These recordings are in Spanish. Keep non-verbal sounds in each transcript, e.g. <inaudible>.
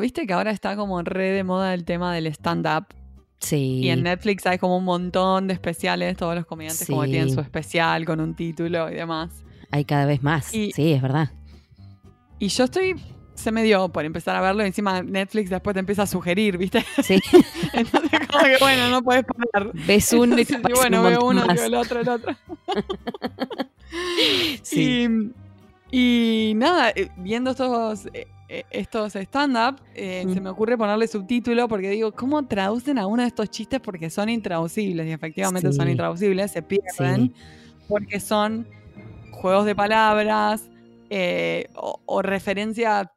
viste que ahora está como re de moda el tema del stand-up. Sí. Y en Netflix hay como un montón de especiales, todos los comediantes como Sí. tienen su especial con un título y demás. Hay cada vez más. Y- sí, es verdad. Y yo estoy, se me dio por empezar a verlo y encima Netflix después te empieza a sugerir, ¿viste? Sí. <laughs> Entonces como que bueno, no puedes parar. Ves uno y Entonces, aparece bueno, un veo uno, más. veo el otro, el otro. <laughs> Sí. Y, y nada, eh, viendo estos, eh, estos stand-up, eh, se me ocurre ponerle subtítulo porque digo, ¿cómo traducen a uno de estos chistes? Porque son intraducibles y efectivamente son intraducibles, se pierden porque son juegos de palabras eh, o, o referencias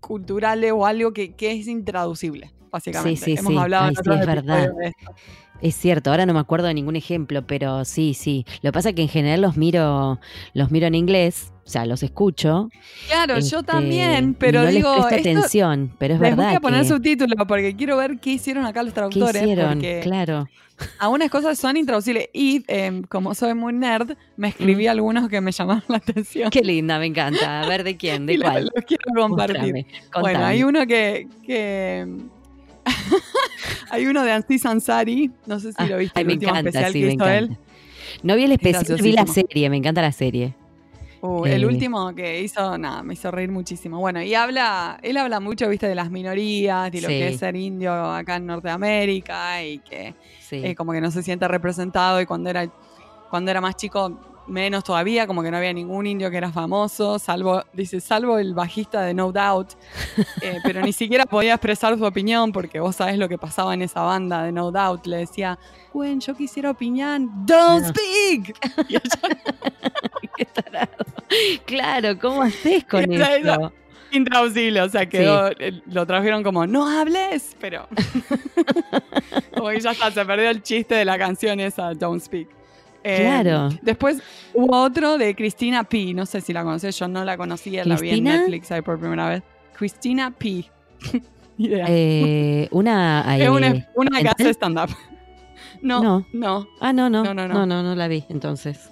culturales o algo que, que es intraducible, básicamente. sí, Hemos sí. hablado Ay, sí, es verdad. episodios de esto. Es cierto, ahora no me acuerdo de ningún ejemplo, pero sí, sí. Lo que pasa es que en general los miro, los miro en inglés, o sea, los escucho. Claro, yo este, también, pero no digo, les presto esto- atención, pero es les verdad voy a poner que subtítulos porque quiero ver qué hicieron acá los ¿qué traductores. hicieron? Porque Claro. algunas cosas son intraducibles. Y em, como soy muy nerd, me escribí algunos que me llamaron la atención. Mm. Qué linda, me encanta. A ver de quién, <laughs> de los- cuál. los quiero compartir. Mostrame, Bueno, hay uno que. que hay uno de Ansi Sansari. No sé si Ah, lo viste, ay, el me último encanta, especial sí, que me hizo encanta. él. No vi el especial, vi la serie, me encanta la serie. Uh, el Eh. último que hizo, nada, me hizo reír muchísimo. Bueno, y habla, él habla mucho, viste, de las minorías y lo Sí. que es ser indio acá en Norteamérica y que Sí. eh, como que no se siente representado y cuando era, cuando era más chico menos todavía, como que no había ningún indio que era famoso, salvo, dice, salvo el bajista de No Doubt, <laughs> eh, pero ni siquiera podía expresar su opinión porque vos sabés lo que pasaba en esa banda de No Doubt, le decía, Gwen, yo quisiera opinar, don't No. speak. <laughs> Y ella <laughs> Qué tarado. Claro, ¿cómo haces con Esa- esa- eso? intraducible, o sea, quedó, eh, lo trajeron como, no hables, pero como que ya está, se perdió el chiste de la canción esa, Don't Speak. Eh, Claro. Después hubo otro de Cristina P. No sé si la conoces, yo no la conocía, la vi en. Netflix ahí por primera vez. Cristina P. <laughs> Idea. Eh, una. <laughs> es eh, una, una que ¿en hace stand-up. <laughs> No, No. no, Ah, no, no. No, No, no, no, no. no, la vi, entonces.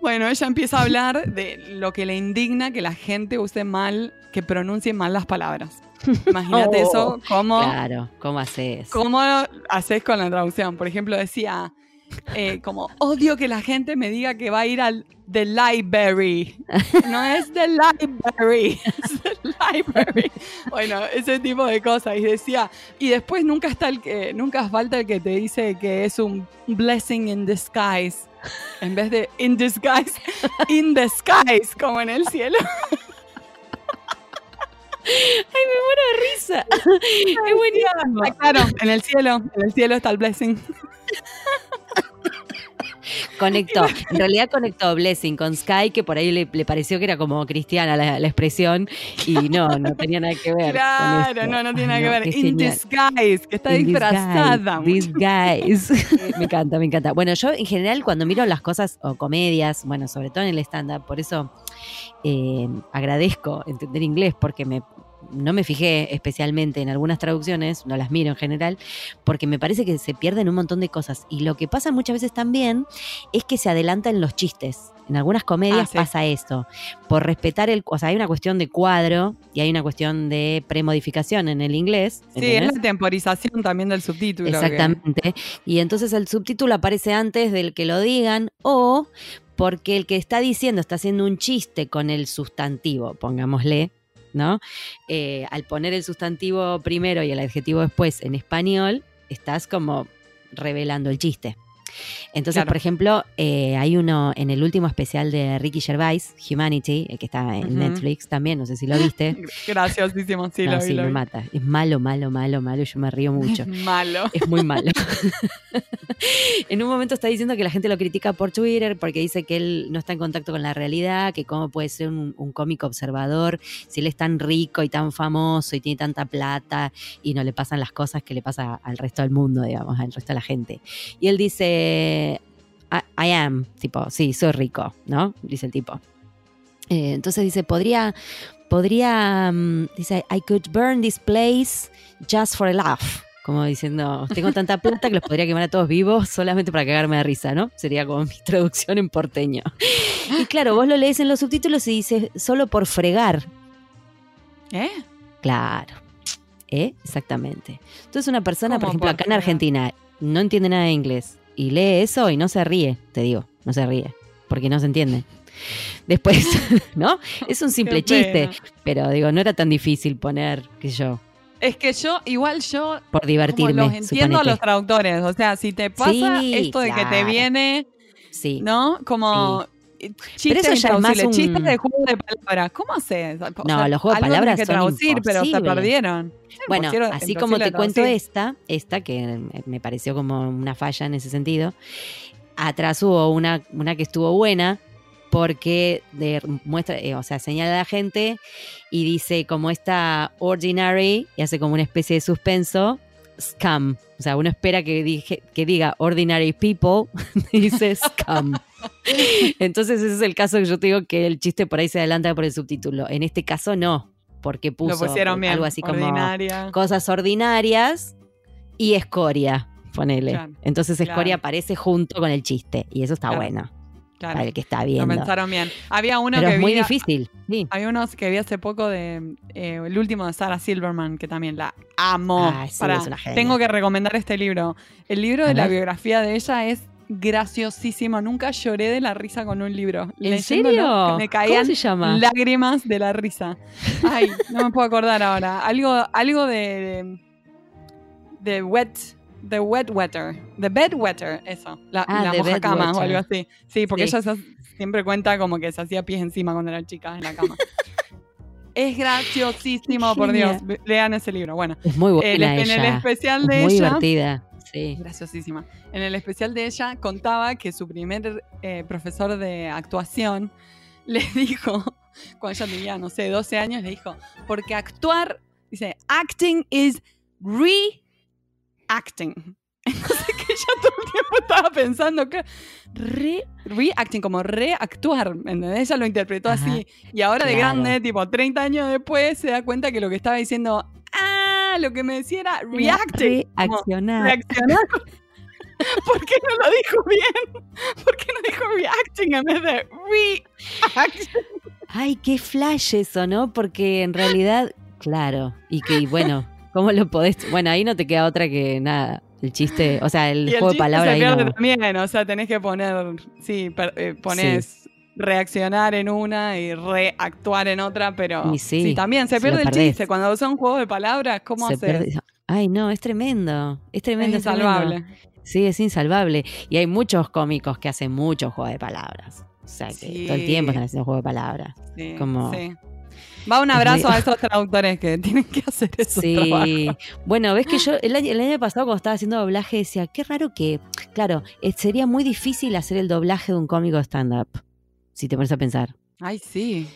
Bueno, ella empieza a hablar de lo que le indigna que la gente use mal, que pronuncie mal las palabras. Imagínate Oh, eso, cómo, Claro, ¿cómo haces? cómo haces con la traducción. Por ejemplo, decía, <laughs> eh, como, odio que la gente me diga que va a ir al The Library. No es The Library, <laughs> es The Library. Bueno, ese tipo de cosas. Y decía, y después nunca está el que, nunca falta el que te dice que es un blessing in disguise. En vez de in disguise, in the skies, como en el cielo. <laughs> ¡Ay, me muero de risa! ¡Es buenísimo! Claro, en el cielo, en el cielo está el blessing. Conectó, en realidad conectó Blessing con Sky, que por ahí le, le pareció que era como cristiana la, la expresión, y no, no tenía nada que ver. Claro, no, no tiene nada que ver. qué In genial. disguise, que está In disfrazada. Disguise, disguise. <laughs> me encanta, me encanta. Bueno, yo en general cuando miro las cosas o comedias, bueno, sobre todo en el stand-up, por eso eh, agradezco entender inglés porque me no me fijé especialmente en algunas traducciones, no las miro en general, porque me parece que se pierden un montón de cosas. Y lo que pasa muchas veces también es que se adelantan los chistes. En algunas comedias Ah, sí. pasa esto. Por respetar el. O sea, hay una cuestión de cuadro y hay una cuestión de premodificación en el inglés. Sí, es la temporización también del subtítulo. que- Exactamente. Y entonces el subtítulo aparece antes del que lo digan o porque el que está diciendo está haciendo un chiste con el sustantivo, pongámosle, ¿no? Eh, al poner el sustantivo primero y el adjetivo después en español, estás como revelando el chiste. Entonces, Claro. por ejemplo, eh, hay uno en el último especial de Ricky Gervais, Humanity, el que está en. Netflix también, no sé si lo viste. <laughs> Graciosísimo, sí, no, lo vi, sí, lo me vi. mata. Es malo, malo, malo, malo. Yo me río mucho. <laughs> Malo. Es muy malo. <laughs> en un momento está diciendo que la gente lo critica por Twitter porque dice que él no está en contacto con la realidad, que cómo puede ser un, un cómico observador si él es tan rico y tan famoso y tiene tanta plata y no le pasan las cosas que le pasa al resto del mundo, digamos, al resto de la gente. Y él dice, I, I am, tipo, sí, soy rico, ¿no? Dice el tipo. Eh, entonces dice, podría, podría, mm, dice, I could burn this place just for a laugh. Como diciendo, tengo tanta plata que los podría quemar a todos vivos solamente para cagarme de risa, ¿no? Sería como mi <laughs> traducción en porteño. Y claro, vos lo lees en los subtítulos y dice, solo por fregar. ¿Eh? Claro. ¿Eh? Exactamente. Entonces una persona, por ¿Cómo ejemplo, acá en? Argentina, no entiende nada de inglés y lee eso y no se ríe, te digo, no se ríe, porque no se entiende. Después, <laughs> ¿no? Es un simple <laughs> chiste, pero digo, no era tan difícil poner, sé yo, Es que yo, igual yo, por como divertirme. los entiendo a los traductores. O sea, si te pasa Sí, esto de que te viene, Sí. ¿no? Como chistes eso ya es más un- de juego de palabras. ¿Cómo haces? O No, los juegos de palabras que son traducir, pero se perdieron. Bueno, Imposible- así como te cuento esta, esta que me pareció como una falla en ese sentido, atrás hubo una, una que estuvo buena porque de, muestra, eh, o sea, señala a la gente y dice como esta ordinary y hace como una especie de suspenso, scam. O sea, uno espera que, dije, que diga ordinary people, <laughs> dice scam. <laughs> Entonces ese es el caso que yo te digo que el chiste por ahí se adelanta por el subtítulo. En este caso no, porque puso Lo pusieron bien. algo así como cosas ordinarias y escoria, ponele. Claro, Entonces claro. escoria aparece junto con el chiste y eso está Claro, bueno Claro, para el que está lo viendo. pensaron bien. Había uno Pero que es muy vi- difícil. Sí. Había unos que vi hace poco de eh, el último de Sarah Silverman, que también la amo. Ay, sí, genia. tengo que recomendar este libro. El libro A de la biografía de ella es graciosísimo. Nunca lloré de la risa con un libro. ¿En Leyéndolo, serio? Me caían ¿Cómo se llama? lágrimas de la risa. Ay, no me puedo acordar ahora. Algo, algo de, de, de wet. The wet wetter. The bed wetter, eso. La, Ah, la moja cama o algo así. Sí, porque Sí. ella se- siempre cuenta como que se hacía pies encima cuando era chica en la cama. es graciosísimo, por Dios. Lean ese libro. Bueno, Es muy buena el- en el especial Es de muy ella. divertida. Sí. Graciosísima. En el especial de ella contaba que su primer eh, profesor de actuación <laughs> le dijo, cuando ella tenía, no sé, 12 años, le dijo, porque actuar, dice, acting is re-acting. <laughs> Entonces que ella todo el tiempo estaba pensando que re, reacting, como reactuar, ¿entendés? Ella lo interpretó Ajá, así. Y ahora de grande, tipo 30 años después, se da cuenta que lo que estaba diciendo, ah, lo que me decía era reacting. Reaccionar. reaccionar. <laughs> ¿Por qué no lo dijo bien? ¿Por qué no dijo reacting en vez de reacting? Ay, qué flash eso, ¿no? Porque en realidad, claro, y que y bueno, ¿cómo lo podés? Bueno, ahí no te queda otra que nada. El chiste, o sea, el Y el juego de palabras se ahí no. también, o sea, tenés que poner, sí, per- eh, pones reaccionar en una y reactuar en otra, pero Y sí, también se se pierde el chiste. Cuando son juegos de palabras, ¿cómo Se pierde- Ay, no, es tremendo. Es Es tremendo. es tremendo. insalvable. Sí, es insalvable. Y hay muchos cómicos que hacen muchos juegos de palabras. O sea, que Sí. todo el tiempo están haciendo juegos de palabras. Sí, Como- sí. Va un abrazo a <laughs> esos traductores que tienen que hacer eso. Sí. Bueno, ves que yo el año, el año pasado cuando estaba haciendo doblaje decía, qué raro que, claro, eh, sería muy difícil hacer el doblaje de un cómico stand-up. Si te pones a pensar. Ay, sí.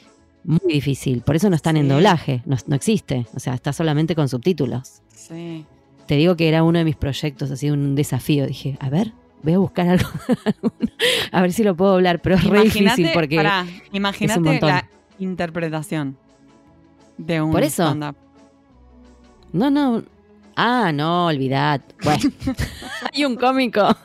Muy difícil. Por eso no están en doblaje. No, no existe. O sea, está solamente con subtítulos. Sí. Te digo que era uno de mis proyectos, así un desafío. Dije, a ver, voy a buscar algo, <laughs> a ver si lo puedo doblar, pero es re difícil porque pará, imagínate montón. la interpretación de un Por eso. no, no. Ah, no, olvidad. Bueno, <laughs> hay un cómico,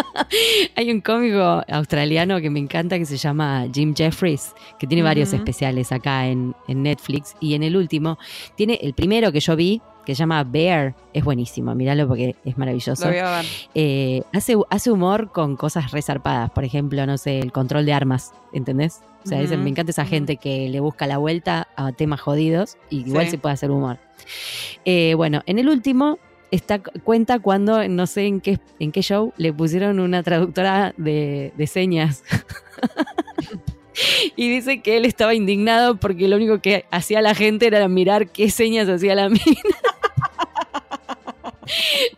<laughs> hay un cómico australiano que me encanta que se llama Jim Jeffries, que tiene varios especiales acá en, en Netflix y en el último tiene el primero que yo vi que se llama Bear, es buenísimo, míralo porque es maravilloso. Lo voy a ver. eh, hace, hace humor con cosas resarpadas. Por ejemplo, no sé, el control de armas, ¿entendés? O sea, Ujú, me encanta esa ujú. gente que le busca la vuelta a temas jodidos y igual Sí. se puede hacer humor. Eh, bueno, en el último está, cuenta cuando, no sé en qué, en qué show, le pusieron una traductora de, de señas. <laughs> Y dice que él estaba indignado porque lo único que hacía la gente era mirar qué señas hacía la mina.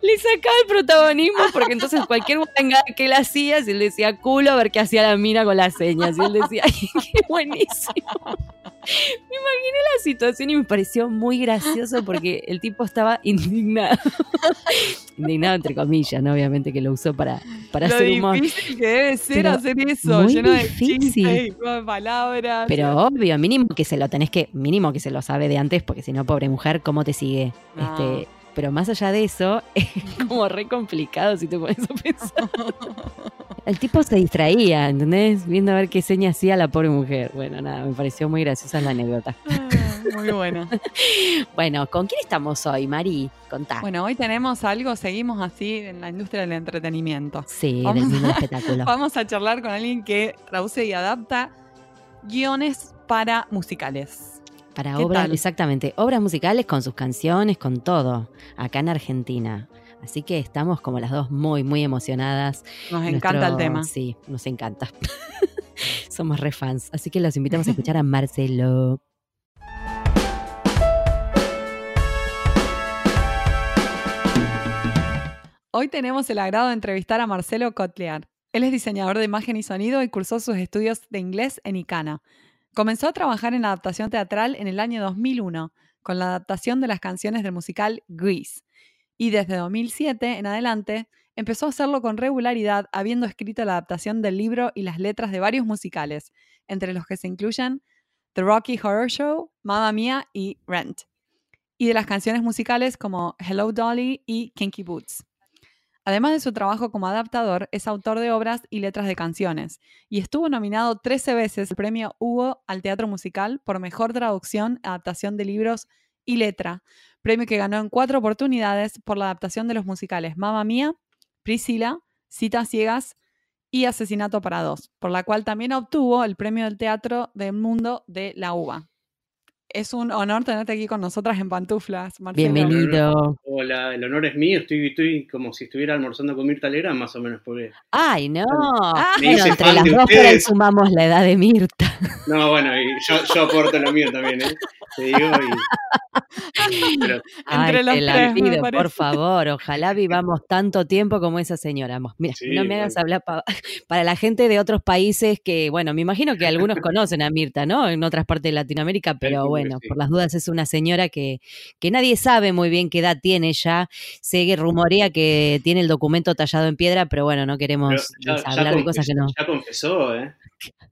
Le sacaba el protagonismo porque entonces cualquier guangada que él hacía, si él decía culo, a ver qué hacía la mina con las señas. Y él decía, <laughs> ¡ay, qué buenísimo! Me imaginé la situación y me pareció muy gracioso porque el tipo estaba indignado. <laughs> indignado entre comillas, ¿no? Obviamente que lo usó para, para Lo hacer humor. difícil que debe ser Pero hacer eso, muy lleno de difícil. chistes de palabras. Pero obvio, mínimo que se lo tenés que, mínimo que se lo sabe de antes, porque si no, pobre mujer, ¿cómo te sigue? Este, pero más allá de eso, <laughs> es como re complicado si te pones a pensar. <laughs> El tipo se distraía, ¿entendés? Viendo a ver qué seña hacía la pobre mujer. Bueno, nada, me pareció muy graciosa la anécdota. Ah, Muy bueno. <laughs> Bueno, ¿con quién estamos hoy, Mari? Contá. Bueno, hoy tenemos algo, seguimos así en la industria del entretenimiento. sí, vamos del a- del espectáculo. Vamos a charlar con alguien que traduce y adapta guiones para musicales. Para ¿Qué obras, tal? exactamente, obras musicales con sus canciones, con todo, acá en Argentina. Así que estamos como las dos muy, muy emocionadas. Nos encanta el tema. Sí, nos encanta. <laughs> Somos re fans. Así que los invitamos a escuchar a <laughs> Marcelo. Hoy tenemos el agrado de entrevistar a Marcelo Cotlear. Él es diseñador de imagen y sonido y cursó sus estudios de inglés en ICANA. Comenzó a trabajar en la adaptación teatral en el año 2001, con la adaptación de las canciones del musical Grease. Y desde 2007 en adelante empezó a hacerlo con regularidad, habiendo escrito la adaptación del libro y las letras de varios musicales, entre los que se incluyen The Rocky Horror Show, Mamma Mia y Rent. Y de las canciones musicales como Hello Dolly y Kinky Boots. Además de su trabajo como adaptador, es autor de obras y letras de canciones, y estuvo nominado 13 veces al premio Hugo al teatro musical por mejor traducción, adaptación de libros y letra, premio que ganó en cuatro oportunidades por la adaptación de los musicales Mamma Mía, Priscila, Citas Ciegas y Asesinato para Dos, por la cual también obtuvo el premio del Teatro del Mundo de la UBA. Es un honor tenerte aquí con nosotras en pantuflas, Marcelo. Bienvenido. Hola, el honor es mío, estoy, estoy como si estuviera almorzando con Mirta Legrand, más o menos, porque... Ay, no. Ah, bueno, hice entre las dos por ahí ustedes. sumamos la edad de Mirta. No, bueno, y yo, yo aporto lo mío también, ¿eh? Te digo, y... Pero, Entre Ay, los te la tres, pido, por favor. Ojalá vivamos tanto tiempo como esa señora. Mira, Sí, no me hagas bueno. hablar pa- para la gente de otros países que, bueno, me imagino que algunos conocen a Mirta, ¿no? En otras partes de Latinoamérica, pero que bueno, sí. por las dudas es una señora que, que nadie sabe muy bien qué edad tiene ya. Se rumorea que tiene el documento tallado en piedra, pero bueno, no queremos ya, ya hablar de cosas que no. ya confesó, ¿eh?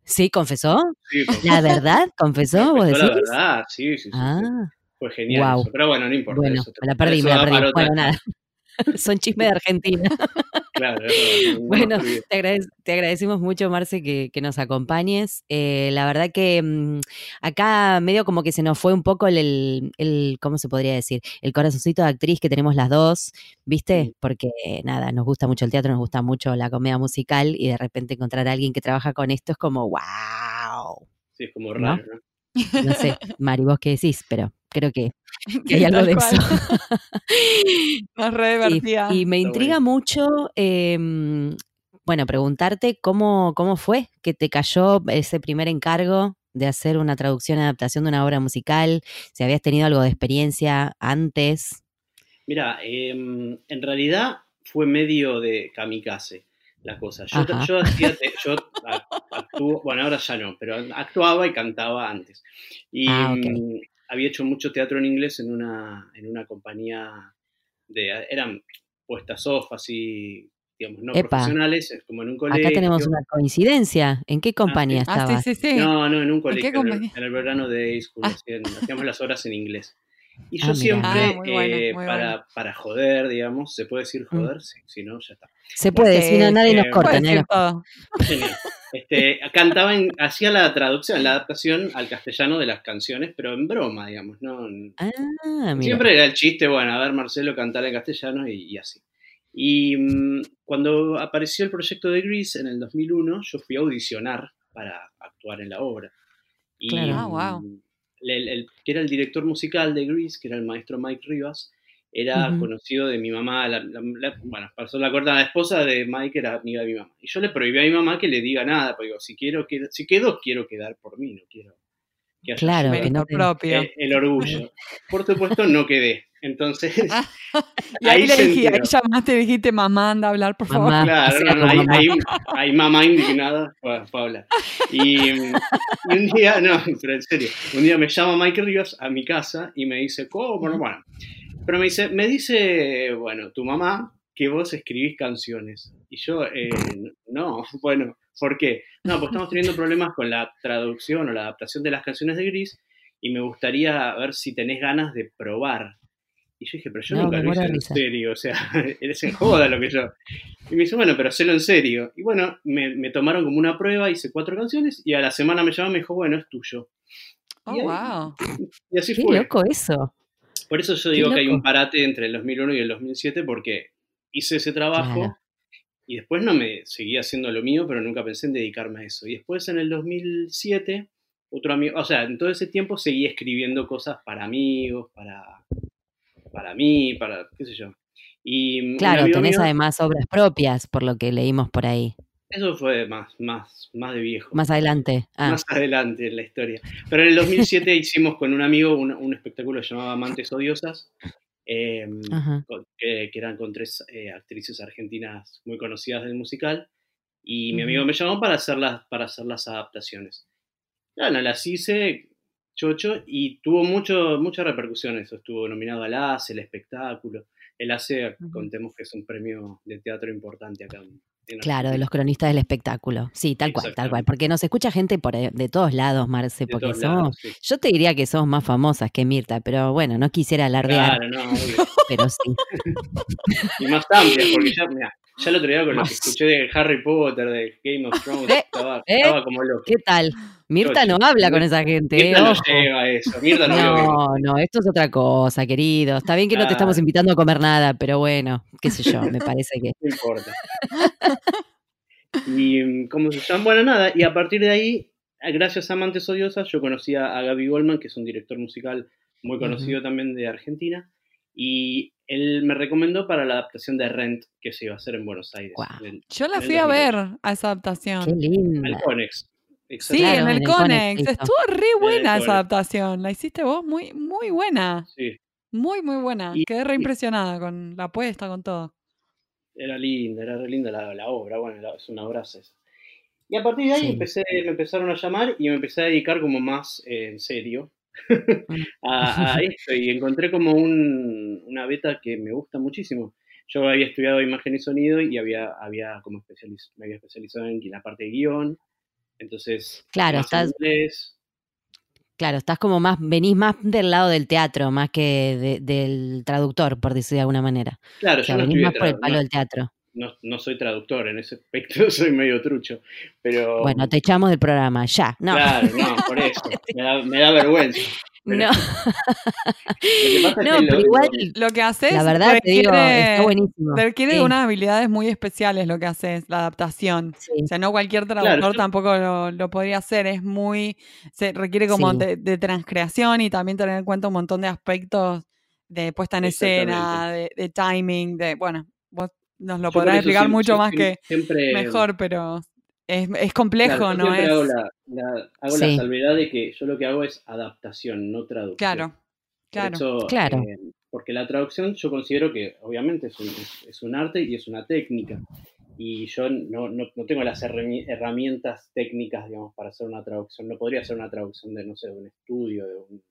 ¿Sí, confesó? Sí, confesó, ¿La verdad? ¿Confesó? <laughs> ¿Vos decís? la verdad, sí, sí, sí. Ah, Fue genial eso. Pero bueno, no importa bueno, eso. me la perdí, me la perdí. Bueno, nada. <laughs> Son chismes de Argentina. <laughs> Claro, no- no Bueno, te, agradec- te agradecemos mucho, Marce, que, que nos acompañes. Eh, la verdad que mm, acá medio como que se nos fue un poco el, el- el- ¿cómo se podría decir? El corazoncito de actriz que tenemos las dos, ¿viste? Porque nada, nos gusta mucho el teatro, nos gusta mucho la comedia musical y de repente encontrar a alguien que trabaja con esto es como, wow. Sí, es como ¿no? raro, ¿no? No sé, Mari, vos qué decís, pero creo que, <laughs> hay algo de cual. eso. <laughs> Nos re <laughs> Y, me intriga mucho, eh, bueno, preguntarte cómo, cómo fue que te cayó ese primer encargo de hacer una traducción y adaptación de una obra musical, si habías tenido algo de experiencia antes. Mira, em, en realidad fue medio de kamikaze la cosa. Yo, hacía, yo actúo, bueno, ahora ya no, pero actuaba y cantaba antes. Y Ah, ok. Mm, había hecho mucho teatro en inglés en una, en una compañía de, eran puestas off así, digamos, no Epa. profesionales, es como en un colegio. Acá tenemos una coincidencia. ¿En qué compañía Ah, estabas? sí, sí, sí. No, no, en un colegio, en, el, compañía? en el verano de school, Ah. hacíamos las horas en inglés. Y Ah, yo mira. siempre, Ah, bueno, eh, para, bueno. para joder, digamos, ¿se puede decir Mm. joder? Sí, si no, ya está. Se puede, si no, nadie nos corta. Nadie nos-. Genial. Este, cantaba, en- hacía la traducción, la adaptación al castellano de las canciones, pero en broma, digamos, ¿no? Ah, mira. Siempre era el chiste, bueno, a ver Marcelo cantar en castellano y, y así. Y mm, cuando apareció el proyecto de Grease en el 2001, yo fui a audicionar para actuar en la obra. Y, Claro. Ah, wow. mm, el, el- que era el director musical de Grease, que era el maestro Mike Rivas, era conocido de mi mamá, la, la- la- bueno, pasó la corta, la esposa de Mike era amiga de mi mamá. Y yo le prohibí a mi mamá que le diga nada, porque digo, si quiero, qued- si quedo, quiero quedar por mí, no quiero que haya Claro, que no propio. el, el orgullo. Por supuesto, no quedé. Entonces, <laughs> Ah, <laughs> Y ahí, ahí le dije, ahí llamaste y dijiste, mamá, anda a hablar, por favor. Mamá. Claro, no, no, hay, mamá. hay- hay mamá indignada para, para hablar. Y, y un día, no, pero en serio, un día me llama Mike Rivas a mi casa y me dice, ¿cómo? Bueno, bueno. Pero me dice, me dice, bueno, tu mamá que vos escribís canciones. Y yo, eh, no, <laughs> bueno, ¿por qué? No, pues estamos teniendo <laughs> problemas con la traducción o la adaptación de las canciones de Gris y me gustaría ver si tenés ganas de probar. Y yo dije, pero yo No, nunca lo hice en risa. serio, o sea, <laughs> eres en joda lo que yo. Y me dice, bueno, pero hacelo en serio. Y bueno, me, me tomaron como una prueba, hice cuatro canciones y a la semana me llamó y me dijo, bueno, es tuyo. Oh, y, ahí- wow. y así Qué fue. loco eso. Por eso yo digo que hay un parate entre el 2001 y el 2007 porque hice ese trabajo Claro. y después no me seguía haciendo lo mío, pero nunca pensé en dedicarme a eso. Y después en el 2007, otro amigo, o sea, en todo ese tiempo seguí escribiendo cosas para amigos, para, para mí, para qué sé yo. Y un Claro, tenés mío- además obras propias, por lo que leímos por ahí. Eso fue más, más, más de viejo. Más adelante. Ah, más adelante en la historia. Pero en el 2007 <laughs> hicimos con un amigo un, un espectáculo llamado Amantes Odiosas, eh, con- que, que eran con tres eh, actrices argentinas muy conocidas del musical, y mi amigo me llamó para hacer las, para hacer las adaptaciones. Bueno, las hice chocho y tuvo mucho, mucha repercusión eso. Estuvo nominado al ACE, el espectáculo. El ACE, Ujú. contemos que es un premio de teatro importante acá. en Claro, de los cronistas del espectáculo. Sí, tal cual, tal cual. Porque nos escucha gente por, de todos lados, Marce, De porque lados, sí. Yo te diría que somos más famosas que Mirta, pero bueno, no quisiera alardear, Claro, no, obvio. <laughs> pero sí. <laughs> y más amplias, porque ya, mira, ya el otro día con lo que escuché de Harry Potter, de Game of Thrones, Eh, estaba, eh, estaba como loco. ¿Qué tal? Mirta no habla con esa gente. Mirta eh, no ojo. llega a eso, Mirta no, No, no, esto es otra cosa, querido. Está bien que no te estamos invitando a comer nada, pero bueno, qué sé yo, me parece que. no importa. Y, mm, ¿cómo se llama? Bueno, nada, y a partir de ahí, gracias a Amantes Odiosas, yo conocí a, a Gaby Goldman, que es un director musical muy conocido también de Argentina, y él me recomendó para la adaptación de Rent, que se iba a hacer en Buenos Aires. Yo la fui a 2008. ver a esa adaptación. Qué linda. Al Conex. Sí, Claro, en el Conex. Estuvo re buena esa adaptación. La hiciste vos muy, muy buena. Sí, Muy, muy buena. Y- Quedé re impresionada con la apuesta, con todo. era linda, era re linda la, la obra, bueno, la- es una obra esa. Y a partir de ahí Sí. empecé, me empezaron a llamar y me empecé a dedicar como más eh, en serio <laughs> a, a esto y encontré como un- una beta que me gusta muchísimo. Yo había estudiado imagen y sonido y había, había como especializ- me había especializado en la parte de guion, entonces Claro, estás- inglés. Claro, estás como más, venís más del lado del teatro, más que de- del traductor, por decir de alguna manera. Claro, O sea, yo no venís más por el palo no- del teatro. No, no soy traductor en ese aspecto, <laughs> soy medio trucho, pero... Bueno, te echamos del programa, ya. No, Claro, no, por eso. Me da, me da vergüenza. Pero no, Lo que pasa es no, pero lo- igual, Lo que haces la verdad te digo, requiere, está buenísimo. requiere Sí, unas habilidades muy especiales lo que haces, la adaptación. sí. O sea, no cualquier traductor tampoco lo, lo podría hacer. Es muy. Se requiere como Sí. de, de transcreación y también tener en cuenta un montón de aspectos de puesta en escena, de, de timing, de. Bueno, vos nos lo podrás explicar siempre- mucho más que siempre, mejor, pero es, es complejo, claro, yo ¿no? siempre Es, hago, la, la- hago la Sí. salvedad de que yo lo que hago es adaptación, no traducción. claro, Por claro. eso, Claro. eh, porque la traducción yo considero que obviamente es un, es, es un arte y es una técnica. Y yo no, no, no tengo las herrami- herramientas técnicas, digamos, para hacer una traducción. No podría hacer una traducción de, no sé, de un estudio, de un...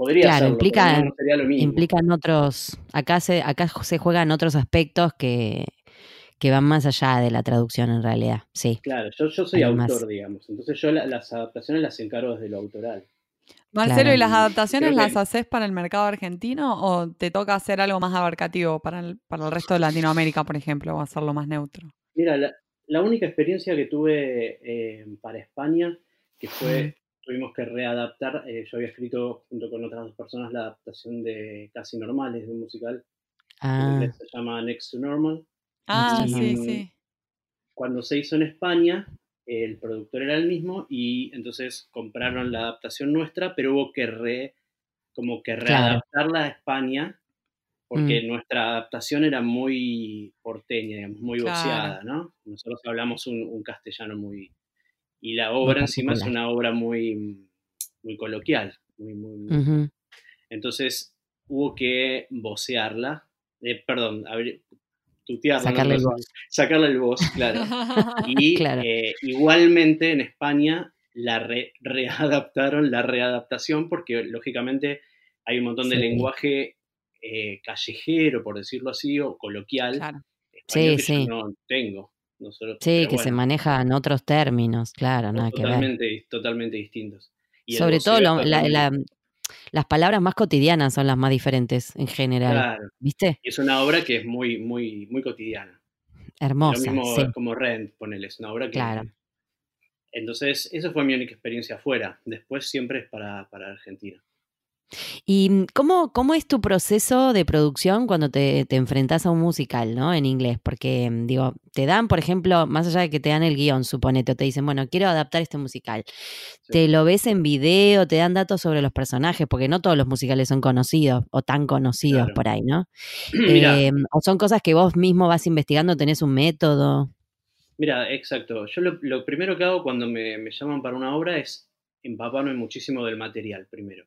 Podría Claro, hacerlo, implica- no, no sería lo mismo. Implican otros, acá se, acá se juegan otros aspectos que, que van más allá de la traducción en realidad. Sí. Claro, yo, yo soy Además. autor, digamos. Entonces yo la- las adaptaciones las encargo desde lo autoral. Marcelo, Claro. ¿y las adaptaciones Creo que- las haces para el mercado argentino o te toca hacer algo más abarcativo para el, para el resto de Latinoamérica, por ejemplo, o hacerlo más neutro? Mira, la, la única experiencia que tuve eh, para España, que fue, tuvimos que readaptar, eh, yo había escrito junto con otras dos personas la adaptación de Casi Normales, de un musical, Ah, se llama Next to Normal. Ah, Sí. sí, sí. Cuando se hizo en España, el productor era el mismo y entonces compraron la adaptación nuestra, pero hubo que re, como que Claro. readaptarla a España porque Mm. nuestra adaptación era muy porteña, digamos, muy Claro. ¿no? Nosotros hablamos un, un castellano muy... Y la obra encima es una obra muy, muy coloquial, muy, muy, ujú. entonces hubo que vocearla, eh, perdón, abrir- tutearla, ¿no? Sacarle el voz. Sacarle el voz, claro. <laughs> Y Claro. eh, igualmente en España la re- readaptaron la readaptación porque lógicamente hay un montón de Sí. lenguaje eh, callejero, por decirlo así, o coloquial, Claro. español Sí, que sí. yo no tengo. Sí, que se bueno, manejan otros términos, claro, nada que ver. totalmente, totalmente distintos. Y Sobre todo voceo lo- es la- totalmente- la- las palabras más cotidianas son las más diferentes en general, Claro, ¿viste? y es una obra que es muy, muy, muy cotidiana. Hermosa, Lo mismo sí. como Rent, ponele, es una obra que, Claro. Entonces, esa fue mi única experiencia afuera. Después siempre es para, para Argentina. ¿Y mm, cómo, cómo es tu proceso de producción cuando te, te enfrentas a un musical, ¿no? En inglés, porque mm, digo, te dan, por ejemplo, más allá de que te dan el guion, suponete, o te dicen, bueno, quiero adaptar este musical. Te lo ves en video, te dan datos sobre los personajes, porque no todos los musicales son conocidos o tan conocidos Claro. por ahí, ¿no? <clears throat> Eh, o son cosas que vos mismo vas investigando, tenés un método. mira, exacto. Yo lo, lo primero que hago cuando me, me llaman para una obra es empaparme muchísimo del material primero.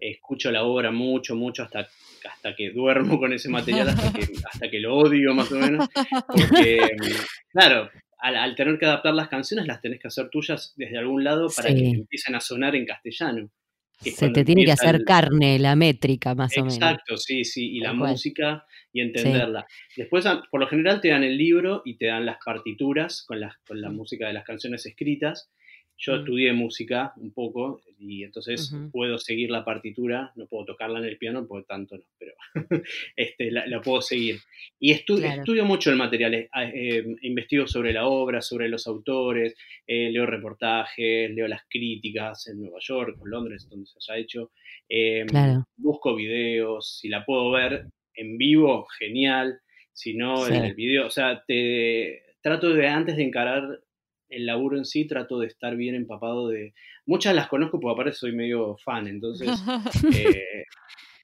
Escucho la obra mucho, mucho, hasta, hasta que duermo con ese material, hasta que, <laughs> hasta que lo odio más o menos. Porque, mm, claro, al, al tener que adaptar las canciones, las tenés que hacer tuyas desde algún lado para que empiecen a sonar en castellano. Se te tiene que hacer el- carne la métrica, más o menos. Exacto, sí, sí, y la música y entenderla. Después, a- por lo general, te dan el libro y te dan las partituras con, las, con la música de las canciones escritas. Yo Mm. estudié música un poco y entonces puedo seguir la partitura, no puedo tocarla en el piano porque tanto no, pero <laughs> este, la, la puedo seguir. Y estu- Claro. estudio mucho el material, eh, eh, investigo sobre la obra, sobre los autores, eh, leo reportajes, leo las críticas en Nueva York o Londres, donde se haya hecho. Claro. Busco videos, si la puedo ver en vivo, genial. Si no, Sí. en el video, o sea, te trato de antes de encarar el laburo en sí, trato de estar bien empapado de... Muchas las conozco porque aparte soy medio fan, entonces <laughs> eh,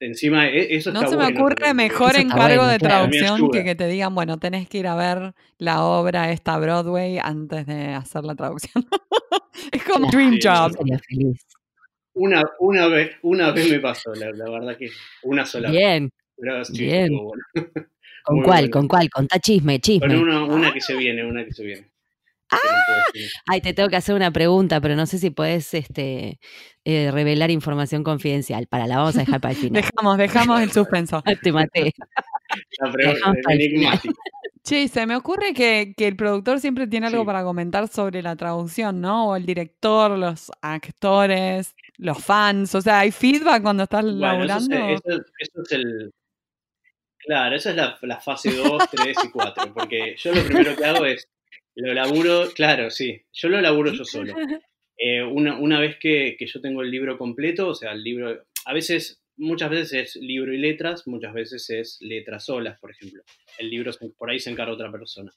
encima e- eso No está se me bueno ocurre porque- mejor encargo bueno, de traducción que que te digan, bueno, tenés que ir a ver la obra esta Broadway antes de hacer la traducción. <laughs> es como. Dream Sí, Job. Una, una, vez, una vez me pasó, la, la verdad que una sola vez. Bien. Pero sí, bien. bueno. <laughs> ¿Con Muy cuál? ¿Con cuál? Contá chisme, Con chisme. una, una que se viene, una que se viene. Decir. Ay, te tengo que hacer una pregunta, pero no sé si puedes este, eh, revelar información confidencial. Para, la vamos a dejar para el final. Dejamos, dejamos el suspenso. <laughs> Ah, te maté. La pregunta final. enigmática. Che, se me ocurre que, que el productor siempre tiene algo Sí. para comentar sobre la traducción, ¿no? O el director, los actores, los fans. O sea, ¿hay feedback cuando estás Bueno, eso, laburando? es, eso, eso es el. Claro, esa es la, la fase 2, 3 y 4. Porque yo lo primero que hago es. Lo laburo, claro, sí. Yo lo laburo yo solo. <laughs> Eh, una, una vez que, que yo tengo el libro completo, o sea, el libro. A veces, muchas veces es libro y letras, muchas veces es letras solas, por ejemplo. El libro se- por ahí se encarga otra persona.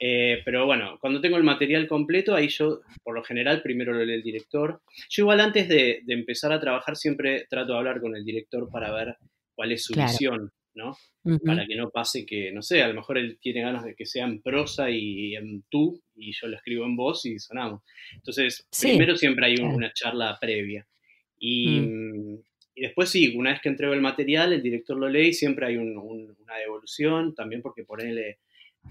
Eh, pero bueno, cuando tengo el material completo, ahí yo, por lo general, primero lo lee el director. Yo igual antes de, de empezar a trabajar siempre trato de hablar con el director para ver cuál es su Claro. visión, ¿no? Para que no pase que, no sé, a lo mejor él tiene ganas de que sea en prosa y en tú, y yo lo escribo en voz y sonamos. Entonces, Sí, primero siempre hay un- una charla previa. Y, mm, y después sí, una vez que entrego el material, el director lo lee y siempre hay un- un- una devolución, también porque por él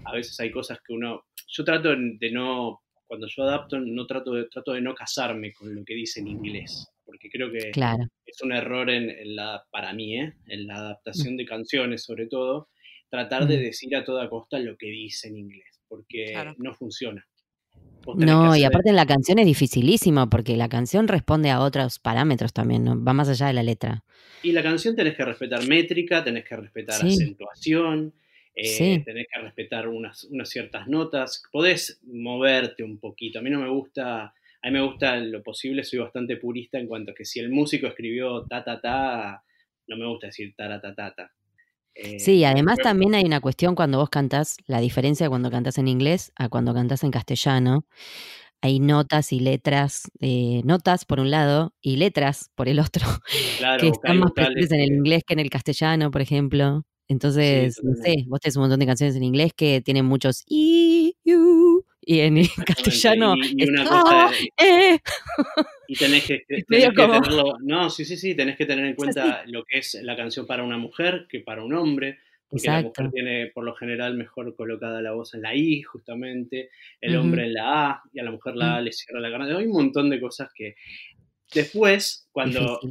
a veces hay cosas que uno... Yo trato de no, cuando yo adapto, no trato de, trato de no casarme con lo que dice en inglés, porque creo que Claro. Es un error en, en la, para mí, ¿eh? en la adaptación de canciones sobre todo, tratar de Mm. decir a toda costa lo que dice en inglés, porque Claro. no funciona. No, y aparte en la canción es dificilísimo porque la canción responde a otros parámetros también, ¿no? va más allá de la letra. Y la canción tenés que respetar métrica, tenés que respetar Sí. acentuación, eh, Sí. tenés que respetar unas, unas ciertas notas, podés moverte un poquito. A mí no me gusta, a mí me gusta lo posible, soy bastante purista en cuanto a que si el músico escribió ta ta ta, no me gusta decir ta ta ta ta. Eh, Sí, además pero- también hay una cuestión cuando vos cantás, la diferencia cuando cantás en inglés a cuando cantás en castellano. Hay notas y letras, eh, notas por un lado y letras por el otro, <laughs> claro, que están más presentes en el que- inglés que en el castellano, por ejemplo. Entonces, no sé, vos tenés un montón de canciones en inglés que tienen muchos i, u, y en el castellano Y, y una cosa, eh. <laughs> y tenés que, tenés que como- tenerlo, no, sí, sí, sí, tenés que tener en Sí, cuenta lo que es la canción para una mujer que para un hombre, porque la mujer tiene por lo general mejor colocada la voz en la I, justamente, el hombre en la A, y a la mujer la A Mm. le cierra la garganta. Hay un montón de cosas que después, cuando Difícil.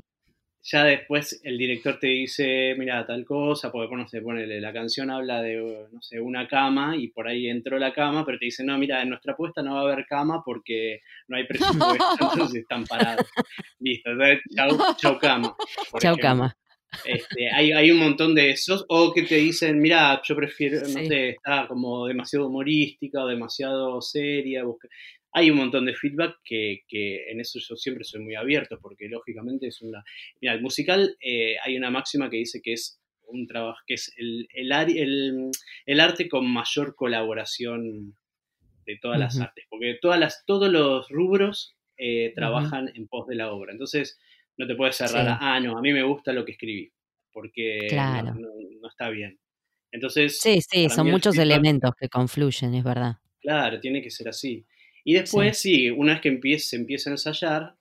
Ya después el director te dice, mira, tal cosa, porque no sé, ponele, la canción habla de, no sé, una cama y por ahí entró la cama, pero te dice, no, mira, en nuestra apuesta no va a haber cama porque no hay presupuesto, <laughs> entonces están parados. Listo, entonces, chau, chau cama. Chau ejemplo. cama. Este, hay, hay un montón de esos, o que te dicen, mira, yo prefiero, no Sí. sé, está como demasiado humorística o demasiado seria. busca-". Hay un montón de feedback que, que, en eso yo siempre soy muy abierto, porque lógicamente es una... Mira, el musical eh, hay una máxima que dice que es un trabajo, que es el, el, el, el arte con mayor colaboración de todas las artes, porque todas las, todos los rubros eh, trabajan en pos de la obra. Entonces, no te puedes cerrar a, ah, no, a mí me gusta lo que escribí, porque no, está bien. Entonces. Sí, sí, son muchos elementos que confluyen, es verdad. Claro, tiene que ser así. Y después, sí, una vez que empiece, se empieza a ensayar,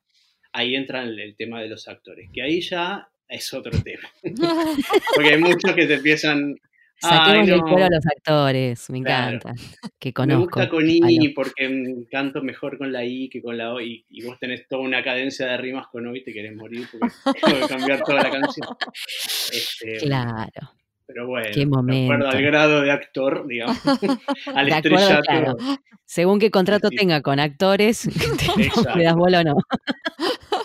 ahí entra el, tema de los actores, que ahí ya es otro tema. <laughs> Porque hay muchos que te empiezan Saquemos el cuero a los actores, me encanta. <laughs> Que conozco. Me gusta con I porque canto mejor con la I que con la O y, vos tenés toda una cadencia de rimas con O y te querés morir porque <laughs> tengo que cambiar toda la canción. Este, claro. Pero bueno, Qué momento. de acuerdo al grado de actor, digamos, <laughs> al estrellato. Según qué contrato tenga con actores, <laughs> te das bola o no.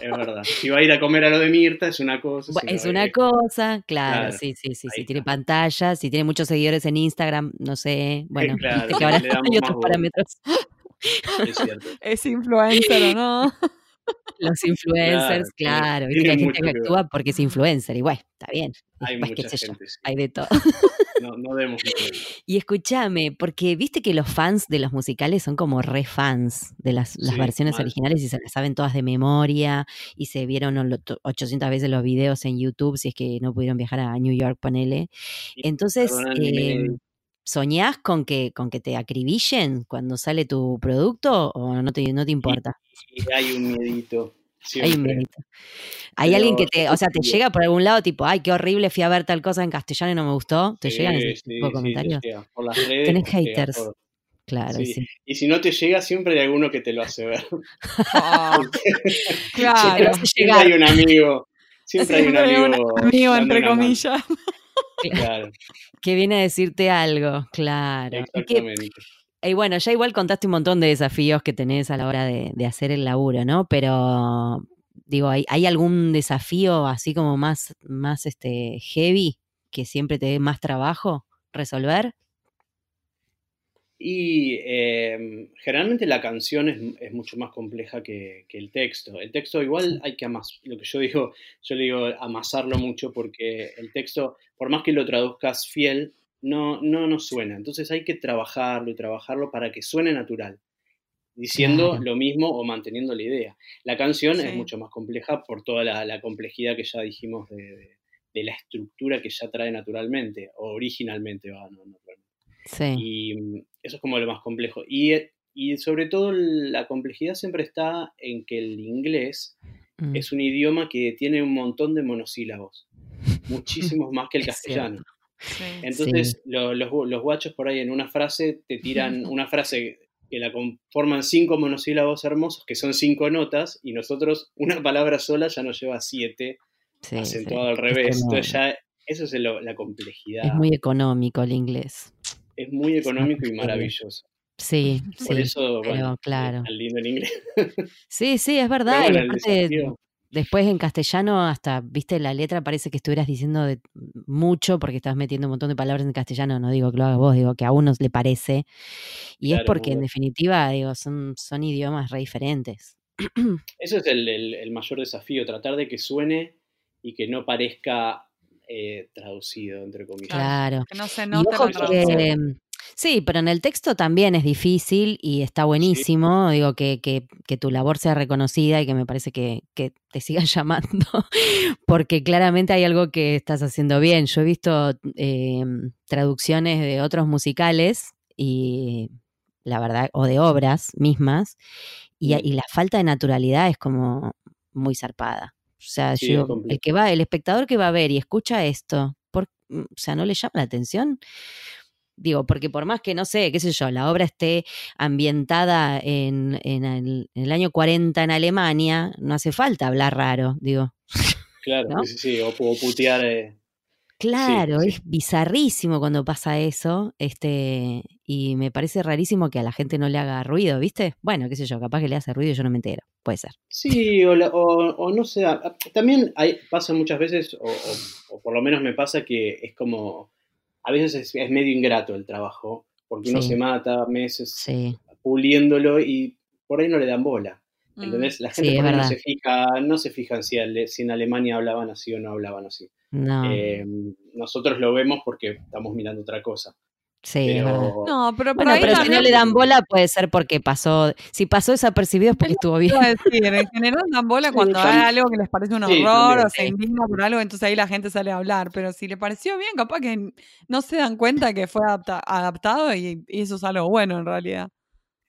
Es verdad. Si va a ir a comer a lo de Mirta, es una cosa. es una cosa, claro, sí, sí, sí. Si tiene pantalla, si tiene muchos seguidores en Instagram, no sé. Bueno, <laughs> claro, que ahora hay otros parámetros. Es cierto. Es influencer o no. Los influencers, claro. Viste que hay gente que, actúa porque es influencer y bueno, está bien. Hay mucha gente, Hay de todo. No, no debemos Y escúchame, porque viste que los fans de los musicales son como re fans de las, versiones originales y se las saben todas de memoria y se vieron 800 veces los videos en YouTube si es que no pudieron viajar a New York, ponele. Entonces, eh, ¿soñás con que, con que te acribillen cuando sale tu producto o no te, no te importa? Sí, hay un miedito. Hay un miedito. Hay alguien que te, o sea, te llega por algún lado tipo, ay, qué horrible, fui a ver tal cosa en castellano y no me gustó. ¿Te llegan ese tipo de comentarios? por las redes. Tenés haters. Claro, sí. Y si no te llega, siempre hay alguno que te lo hace ver. <laughs> <laughs> Claro. Siempre hay un amigo. Siempre, hay un amigo. Un amigo, entre comillas. Claro. Que viene a decirte algo, claro. Exactamente. Y, bueno, ya igual contaste un montón de desafíos que tenés a la hora de, de hacer el laburo, ¿no? Pero, Digo, ¿hay, ¿hay, algún desafío así como más, más este, heavy que siempre te dé más trabajo resolver? Y em, generalmente la canción es, mucho más compleja que, el texto. El texto igual hay que amasar, lo que yo digo, yo le digo amasarlo mucho porque el texto, por más que lo traduzcas fiel, no, no nos suena. Entonces hay que trabajarlo y trabajarlo para que suene natural diciendo lo mismo o manteniendo la idea. La canción es mucho más compleja por toda la, complejidad que ya dijimos de, la estructura que ya trae naturalmente, o originalmente va, naturalmente. Y mm, eso es como lo más complejo. Y, y, sobre todo la complejidad siempre está en que el inglés mm. es un idioma que tiene un montón de monosílabos, <laughs> muchísimos más que el castellano. Entonces, los, los guachos por ahí en una frase te tiran <laughs> una frase que la conforman cinco monosílabos hermosos, que son cinco notas, y nosotros una palabra sola ya nos lleva siete, acentuado al revés. Entonces ya, eso es la complejidad. Es muy económico el inglés. Es muy económico y maravilloso. Sí, Por sí. eso, bueno, claro. lindo el inglés. <laughs> Sí, sí, es verdad. y aparte, Después en castellano, hasta, viste, la letra parece que estuvieras diciendo de mucho porque estás metiendo un montón de palabras en castellano. No digo que lo hagas vos, digo que a uno le parece. Y es porque, en definitiva, digo, son, son idiomas re diferentes. Eso es el, mayor desafío, tratar de que suene y que no parezca eh, traducido, entre comillas. Claro. Que no se note Sí, pero en el texto también es difícil y está buenísimo, digo, que, que, que, tu labor sea reconocida y que me parece que, que, te <laughs> sigan llamando, porque claramente hay algo que estás haciendo bien. Yo he visto eh, traducciones de otros musicales y la verdad, o de obras mismas, y, y la falta de naturalidad es como muy zarpada. O sea, yo, el que va, el espectador que va a ver y escucha esto, por, o sea, no le llama la atención. Digo, porque por más que, no sé, qué sé yo, la obra esté ambientada en, en, el, año 40 en Alemania, no hace falta hablar raro, digo. Claro, sí, sí, o, putear. Eh, claro, es bizarrísimo cuando pasa eso, este, y me parece rarísimo que a la gente no le haga ruido, ¿viste? Bueno, qué sé yo, capaz que le hace ruido y yo no me entero, puede ser. Sí, o, o, no sé, también hay, pasa muchas veces, o por lo menos me pasa que es como a veces es, medio ingrato el trabajo, porque uno se mata meses puliéndolo y por ahí no le dan bola. ¿Entendés? La Sí, gente ahí no se fija, no se fijan si, ale- si en Alemania hablaban así o no hablaban así. No, Eh, nosotros lo vemos porque estamos mirando otra cosa. sí, es verdad. Pero No, pero por Bueno, ahí pero si no le dan bola puede ser porque pasó, si pasó desapercibido es porque estuvo bien. decir, en general dan bola <laughs> Sí, cuando hay algo que les parece un Sí, horror también. o se Sí. indigna por algo, entonces ahí la gente sale a hablar. Pero si le pareció bien, capaz que no se dan cuenta que fue adapta- adaptado y, y eso es algo bueno en realidad.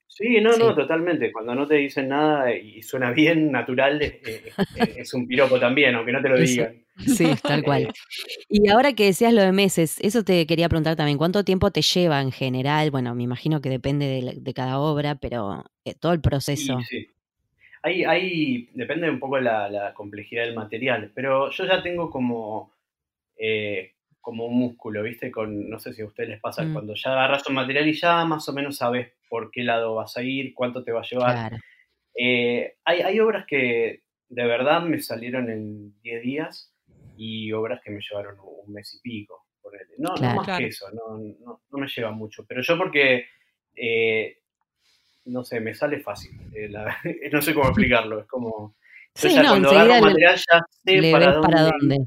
Sí, no, Sí. no, totalmente. Cuando no te dicen nada y suena bien, natural, eh, eh, eh, es un piropo también, aunque no te lo digan. Sí, tal cual. <laughs> Y ahora que decías lo de meses, eso te quería preguntar también, ¿cuánto tiempo te lleva en general? Bueno, me imagino que depende de, la- de cada obra, pero eh, todo el proceso. y sí. Hay, hay, depende un poco la, la complejidad del material, pero yo ya tengo como, eh, como un músculo, ¿viste? Con, no sé si a ustedes les pasa, Mm. cuando ya agarras un material y ya más o menos sabes por qué lado vas a ir, cuánto te va a llevar. Claro. Eh, hay, hay obras que de verdad me salieron en 10 días y obras que me llevaron un mes y pico. No, Claro. no más Claro. que eso, no, no, no me lleva mucho. Pero yo porque, eh, no sé, me sale fácil. eh, la- <laughs> no sé cómo <laughs> explicarlo. Es como... Sí, no, cuando agarro material ya sé para dónde.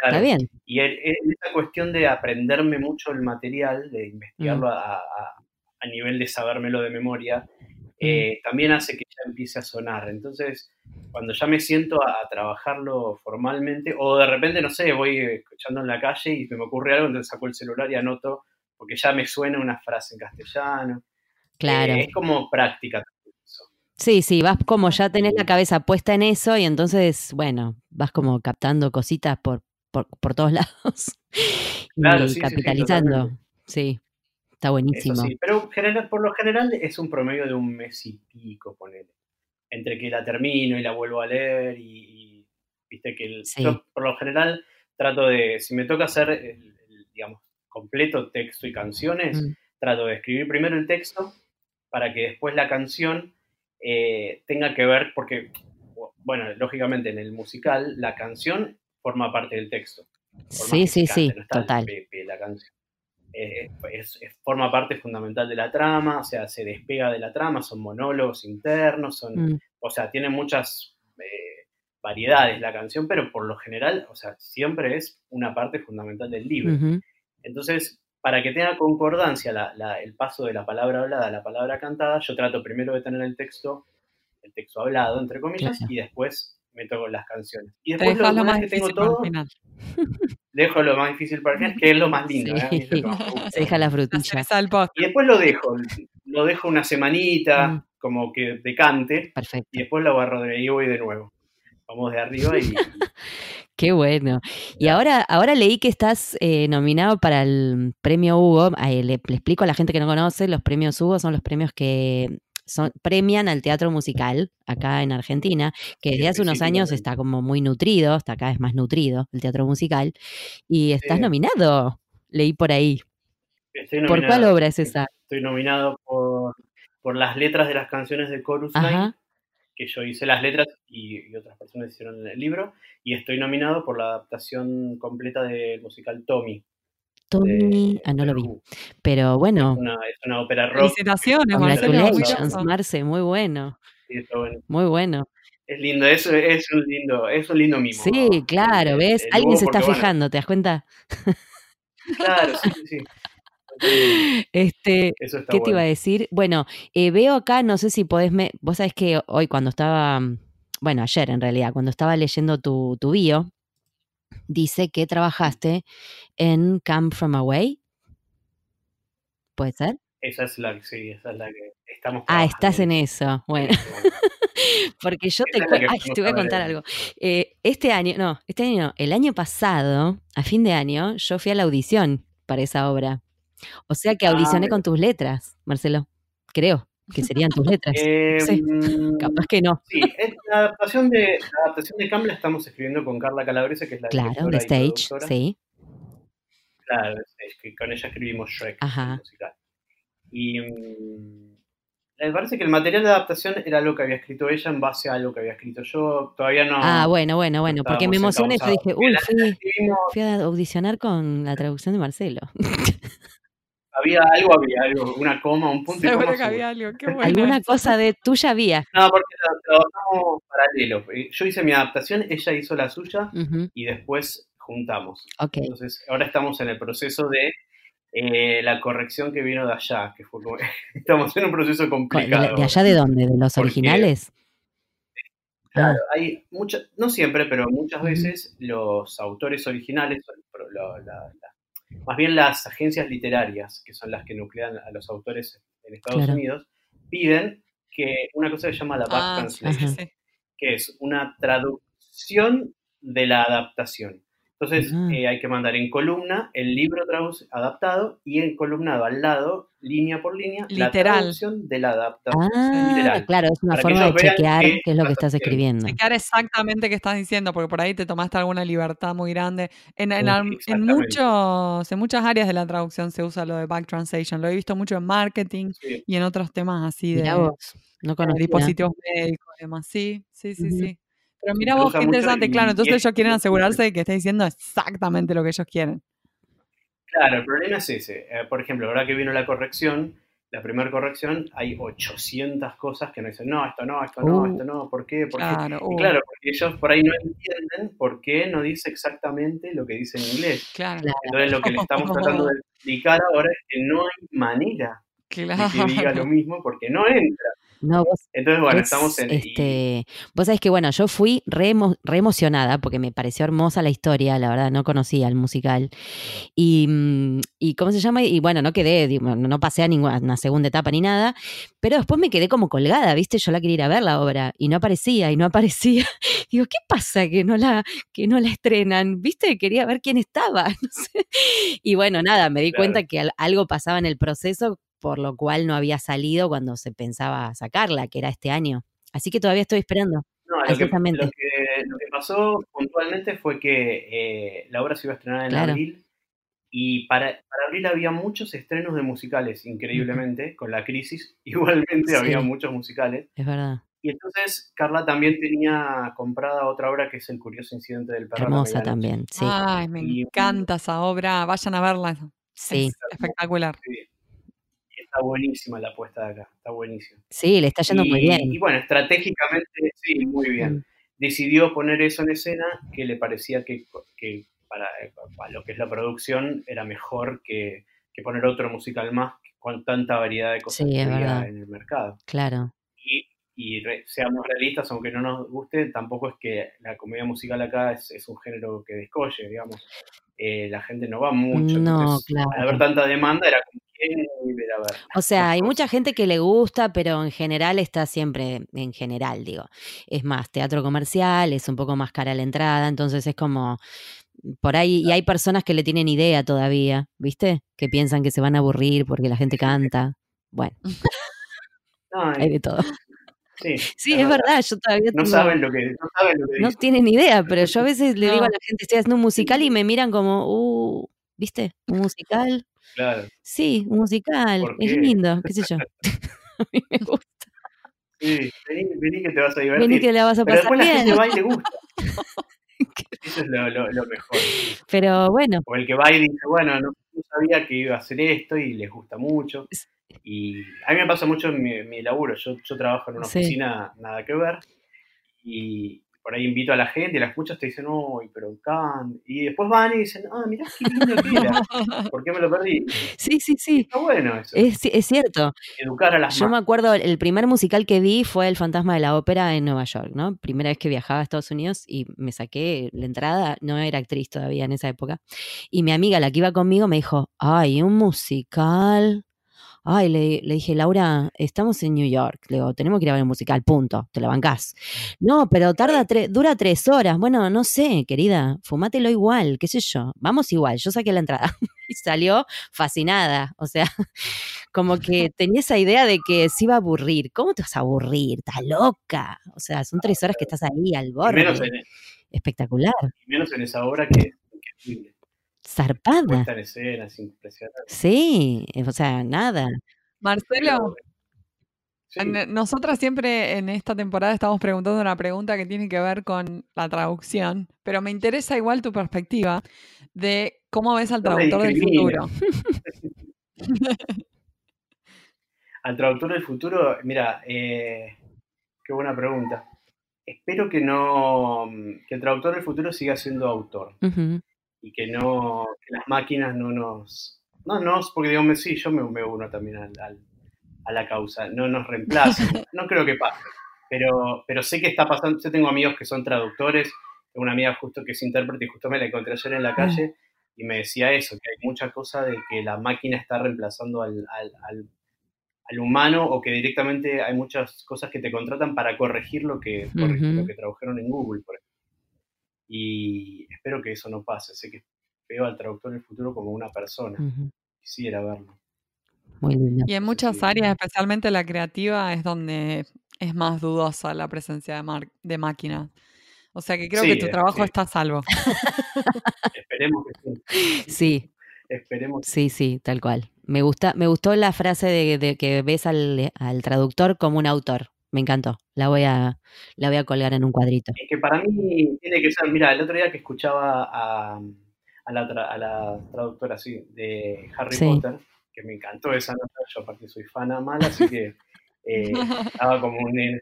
Claro. Está bien. Y el- el- esa cuestión de aprenderme mucho el material, de investigarlo Mm. a, a- a nivel de sabérmelo de memoria, Mm. eh, también hace que ya empiece a sonar. Entonces, cuando ya me siento a, a trabajarlo formalmente, o de repente, no sé, voy escuchando en la calle y me ocurre algo, entonces saco el celular y anoto, porque ya me suena una frase en castellano. Claro. Eh, es como práctica. Sí, sí, vas como ya tenés la cabeza puesta en eso y entonces, bueno, vas como captando cositas por, por, por todos <laughs> lados Claro, y sí, capitalizando. Sí, está buenísimo. sí, pero general, por lo general es un promedio de un mes y pico, ponele. Entre que la termino y la vuelvo a leer y, y, viste que el- yo por lo general trato de, si me toca hacer, el, el, digamos, completo texto y canciones, Mm, trato de escribir primero el texto para que después la canción eh, tenga que ver, porque, bueno, lógicamente en el musical la canción forma parte del texto. Sí, sí, sí, no total. la canción. Eh, es- es- forma parte fundamental de la trama, o sea, se despega de la trama, son monólogos internos, son, Mm, o sea, tiene muchas eh, variedades la canción, pero por lo general, o sea, siempre es una parte fundamental del libro. Entonces, para que tenga concordancia la- la- el paso de la palabra hablada a la palabra cantada, yo trato primero de tener el texto, el texto hablado, entre comillas, Claro. y después meto con las canciones. Y después, lo, lo más que tengo difícil para el todo, final. dejo lo más difícil para el final, que es lo más lindo. ¿eh? <laughs> Lo más. Se deja la La frutilla. Y después lo dejo, lo dejo una semanita, Mm. como que decante, Perfecto. y después lo agarro de ahí y voy de nuevo. Vamos de arriba y <laughs> Qué bueno. Y ahora, ahora leí que estás eh, nominado para el premio Hugo. Ahí le, le explico a la gente que no conoce, los premios Hugo son los premios que son, premian al teatro musical acá en Argentina, que desde hace unos años está como muy nutrido, hasta acá es más nutrido el teatro musical. Y estás nominado, leí por ahí. estoy ¿Por cuál obra es esa? Estoy nominado por, por las letras de las canciones de Chorus Line, que yo hice las letras y, y otras personas hicieron el libro, y estoy nominado por la adaptación completa del musical Tommy. Tommy, ah, no lo vi. Pero bueno, Es una, es una ópera rock. Felicitaciones, Marcelo. Marce, muy bueno, y está bueno. muy bueno. Es lindo, es, es un lindo, es un lindo mimo. Sí, claro, El- ¿ves? el Alguien se está fijando, ¿te das cuenta? Claro, sí, sí, sí. <laughs> Este, ¿Qué te iba a decir? Bueno, eh, veo acá, no sé si podés, me, vos sabés que hoy cuando estaba, mm, bueno, ayer en realidad, cuando estaba leyendo tu, tu bio, dice que trabajaste en Come From Away. ¿Puede ser? Esa es la, sí, esa es la que estamos Ah, estás en eso. Bueno, <laughs> porque yo te, ay, te voy a contar algo. Eh, este año, no, este año no, el año pasado, a fin de año, yo fui a la audición para esa obra. O sea que Ah, audicioné con tus letras, Marcelo. Creo que serían tus letras. Eh, Sí, Capaz que no. Sí, es la adaptación de la adaptación de Cam la estamos escribiendo con Carla Calabrese, que es la Claro, de y Stage, productora. sí. Claro, Stage, que con ella escribimos Shrek, Ajá. musical. Y mm, me parece que el material de adaptación era lo que había escrito ella en base a algo que había escrito yo. Todavía no. Ah, bueno, bueno, bueno, porque me emocioné, yo dije, uy, fui, fui a audicionar con la traducción de Marcelo. <laughs> había algo, había algo, una coma, un punto y Seguro coma que había seguro. algo. Qué bueno. Alguna cosa de tuya había. No, porque tra- trabajamos paralelo. Yo hice mi adaptación, ella hizo la suya y después juntamos. Ok. Entonces, ahora estamos en el proceso de eh, la corrección que vino de allá, que fue como, <laughs> estamos en un proceso Co- ¿De, complicado. de allá de dónde? ¿De los originales? Claro, Ah, hay muchas, no siempre, pero muchas veces los autores originales, la- la- más bien las agencias literarias, que son las que nuclean a los autores en Estados Claro. Unidos, piden que una cosa que se llama la back Ah, translation, sí, sí. que es una traducción de la adaptación. Entonces eh, hay que mandar en columna el libro traduc- adaptado y en columnado al lado, línea por línea, la Literal. traducción de la adaptación. Ah, literal. claro, es una Para forma de chequear qué qué es lo que estás escribiendo. Chequear exactamente qué estás diciendo, porque por ahí te tomaste alguna libertad muy grande. En, en, Sí, muchos, en muchas áreas de la traducción se usa lo de back translation. Lo he visto mucho en marketing Sí. y en otros temas así de, no de dispositivos médicos y demás. Sí, sí, sí, sí. Pero mira vos qué interesante, claro. Entonces es- ellos quieren asegurarse de que estés diciendo exactamente lo que ellos quieren. Claro, el problema es ese. Eh, por ejemplo, ahora que vino la corrección, la primera corrección, hay 800 cosas que no dicen, no, esto no, esto no, Uh. esto no, ¿por qué? ¿Por qué? Claro, Y uh, claro, porque ellos por ahí no entienden por qué no dice exactamente lo que dice en inglés. claro, Claro. Entonces lo que le estamos <laughs> tratando de explicar ahora es que no hay manera de que diga lo mismo porque no entra. No, vos, Entonces, bueno, es, estamos en... este, vos sabés que bueno, yo fui re, emo- re emocionada porque me pareció hermosa la historia, la verdad, no conocía el musical. Y, mm, y ¿cómo se llama? Y bueno, no quedé, digo, no no pasé a ninguna segunda etapa ni nada, pero después me quedé como colgada, ¿viste? Yo la quería ir a ver la obra y no aparecía y no aparecía. <laughs> Digo, ¿qué pasa que no la, que no la estrenan? ¿Viste? Quería ver quién estaba, <laughs> no sé. Y bueno, nada, me di Claro. cuenta que al- algo pasaba en el proceso por lo cual no había salido cuando se pensaba sacarla, que era este año. Así que todavía estoy esperando. No, lo que, lo, que, lo que pasó puntualmente fue que eh, la obra se iba a estrenar en Claro. abril y para, para abril había muchos estrenos de musicales, increíblemente, con la crisis. <laughs> Igualmente Sí. había muchos musicales. Es verdad. Y entonces Carla también tenía comprada otra obra que es El curioso incidente del perro. Hermosa también, sí. Ay, me Y- encanta esa obra. Vayan a verla. Sí, Es espectacular. Sí. Está buenísima la apuesta de acá, está buenísima. sí, le está yendo muy Y, bien. y bueno, estratégicamente, sí, muy bien. Decidió poner eso en escena que le parecía que, que para, para lo que es la producción era mejor que, que poner otro musical más con tanta variedad de cosas Sí, que había en el mercado. Claro. Y, y re- seamos realistas, aunque no nos guste, tampoco es que la comedia musical acá es, es un género que descolle, digamos. Eh, la gente no va mucho. No, entonces, claro. Al haber tanta demanda, era como, O sea, hay mucha gente que le gusta, pero en general está siempre, en general, digo. Es más, teatro comercial, es un poco más cara la entrada, entonces es como, por ahí, y hay personas que le tienen idea todavía, ¿viste? Que piensan que se van a aburrir porque la gente canta. Bueno, <laughs> No, hay de todo. sí, <laughs> Sí, es verdad, yo todavía No tengo- saben lo que, no saben lo que no dicen. tienen idea, pero yo a veces le digo a la gente, estoy haciendo un musical y me miran como, uh, ¿viste? Un musical. Claro. Sí, musical. ¿Por Es lindo, qué sé yo. <laughs> <laughs> a mí me gusta. Sí, vení, vení que te vas a divertir. Vení que la vas a Pero pasar después la gente bien. va y le gusta. <laughs> Eso es lo, lo- lo mejor. Pero bueno, O el que va y dice, bueno, no, no sabía que iba a hacer esto y les gusta mucho. Y a mí me pasa mucho en mi, mi laburo. Yo, yo trabajo en una Sí. oficina nada que ver y por ahí invito a la gente y las escuchas te dicen, uy, pero can. Y después van y dicen, ah, mirá qué lindo que era. <laughs> ¿Por qué me lo perdí? sí, sí, sí. Está bueno eso. Es, es cierto. Educar a las Yo me acuerdo, el primer musical que vi fue El Fantasma de la Ópera en Nueva York, ¿no? Primera vez que viajaba a Estados Unidos y me saqué la entrada, no era actriz todavía en esa época. Y mi amiga, la que iba conmigo, me dijo, ay, un musical. Ay, le, le dije, Laura, estamos en New York. Le digo, tenemos que ir a ver un musical, punto, te la bancás. No, pero tarda tre- dura tres horas. Bueno, no sé, querida, fumátelo igual, qué sé yo. Vamos igual, yo saqué la entrada. <laughs> y salió fascinada. O sea, <laughs> como que tenía esa idea de que se iba a aburrir. ¿Cómo te vas a aburrir? Estás loca. O sea, son tres horas que estás ahí al Y menos, borde. en, Espectacular. y menos en esa obra que, Zarpada. en impresionante. Sí, eh, o sea, nada. Marcelo, Sí. en- nosotras siempre en esta temporada estamos preguntando una pregunta que tiene que ver con la traducción, pero me interesa igual tu perspectiva de cómo ves al traductor del futuro. <laughs> Al traductor del futuro, mira, eh, qué buena pregunta. Espero que no, que el traductor del futuro siga siendo autor. Y que no, que las máquinas no nos, no nos, porque digo, sí, yo me, me uno también al- al- a la causa, no nos reemplacen. <laughs> No creo que pase, pero, pero sé que está pasando, yo tengo amigos que son traductores, tengo una amiga justo que es intérprete y justo me la encontré ayer en la calle y me decía eso, que hay mucha cosa de que la máquina está reemplazando al, al- al- al humano o que directamente hay muchas cosas que te contratan para corregir lo que, corregir lo que tradujeron en Google, por ejemplo. Y espero que eso no pase. Sé que veo al traductor del futuro como una persona. Quisiera verlo. Muy lindo. Y en muchas sí. áreas, especialmente la creativa, es donde es más dudosa la presencia de, mar- de máquinas. O sea que creo Sí, que tu trabajo sí. está a salvo. <laughs> <laughs> Esperemos que sí. Sí, Esperemos que sí, sí, tal cual. Me gusta, me gustó la frase de, de que ves al, al traductor como un autor. Me encantó. La voy a, la voy a colgar en un cuadrito. Es que para mí tiene que ser, mira, el otro día que escuchaba a, a la, tra- a la traductora sí, de Harry Sí. Potter, que me encantó esa nota, yo aparte soy fana mala, así que eh, estaba como un...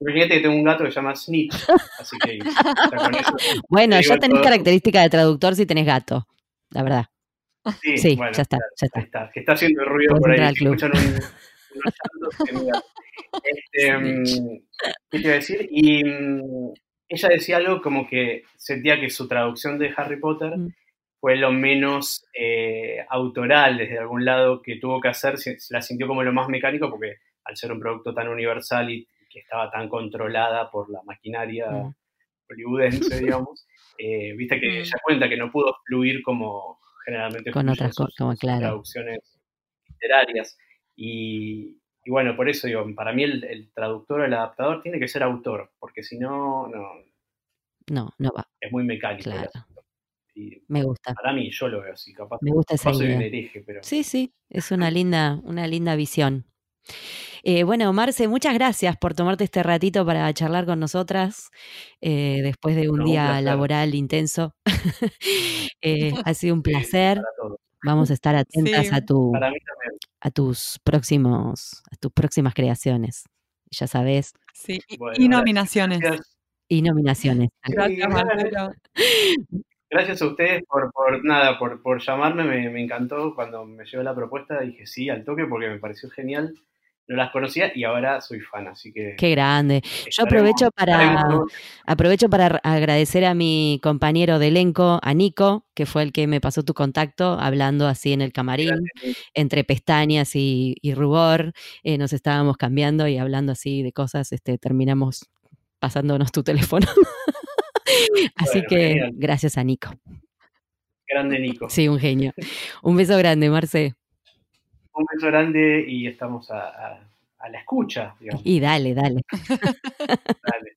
Imagínate que tengo un gato que se llama Snitch, así que ya con eso, Bueno, ya tenés todo. característica de traductor si tenés gato. La verdad. sí, Sí, bueno, ya está, ya está. está, que está haciendo ruido por ahí, escuchan un, unos llantos, que mira. Este, mm, ¿Qué te iba a decir? Y mm, ella decía algo como que sentía que su traducción de Harry Potter Mm. fue lo menos eh, autoral desde algún lado que tuvo que hacer, se- la sintió como lo más mecánico porque al ser un producto tan universal y que estaba tan controlada por la maquinaria Mm. hollywoodense, <laughs> digamos, eh, viste que Mm. ella cuenta que no pudo fluir como generalmente Con otras sus- como claro. traducciones literarias. Y, y bueno, por eso digo, para mí el, el traductor o el adaptador tiene que ser autor, porque si no, no No, no va. es muy mecánico. Claro. Y Me gusta. para mí, yo lo veo así, capaz, Me gusta esa idea. hereje, pero Sí, sí, es una <laughs> linda, una linda visión. Eh, bueno, Marce, muchas gracias por tomarte este ratito para charlar con nosotras eh, después de un No, día laboral intenso. <laughs> Eh, ha sido un placer. para todos. Vamos a estar atentas Sí. a, tu, a tus próximos, a tus próximas creaciones. Ya sabes, Sí, y, Bueno, y gracias. nominaciones. Gracias, y nominaciones. Gracias, Sí, Marcelo. <laughs> gracias a ustedes por, por nada, por, por llamarme, me, me encantó cuando me llegó la propuesta, dije sí al toque porque me pareció genial. No las conocía y ahora soy fan, así que Qué grande. Yo aprovecho para, aprovecho para agradecer a mi compañero de elenco, a Nico, que fue el que me pasó tu contacto, hablando así en el camarín, entre pestañas y, y rubor. eh, nos estábamos cambiando y hablando así de cosas, este, terminamos pasándonos tu <laughs> teléfono. así Bueno, que genial. gracias a Nico. Grande Nico. Sí, un genio. Un beso grande, Marce. Un beso grande y estamos a, a- a la escucha, digamos. Y dale, dale. <laughs> Dale.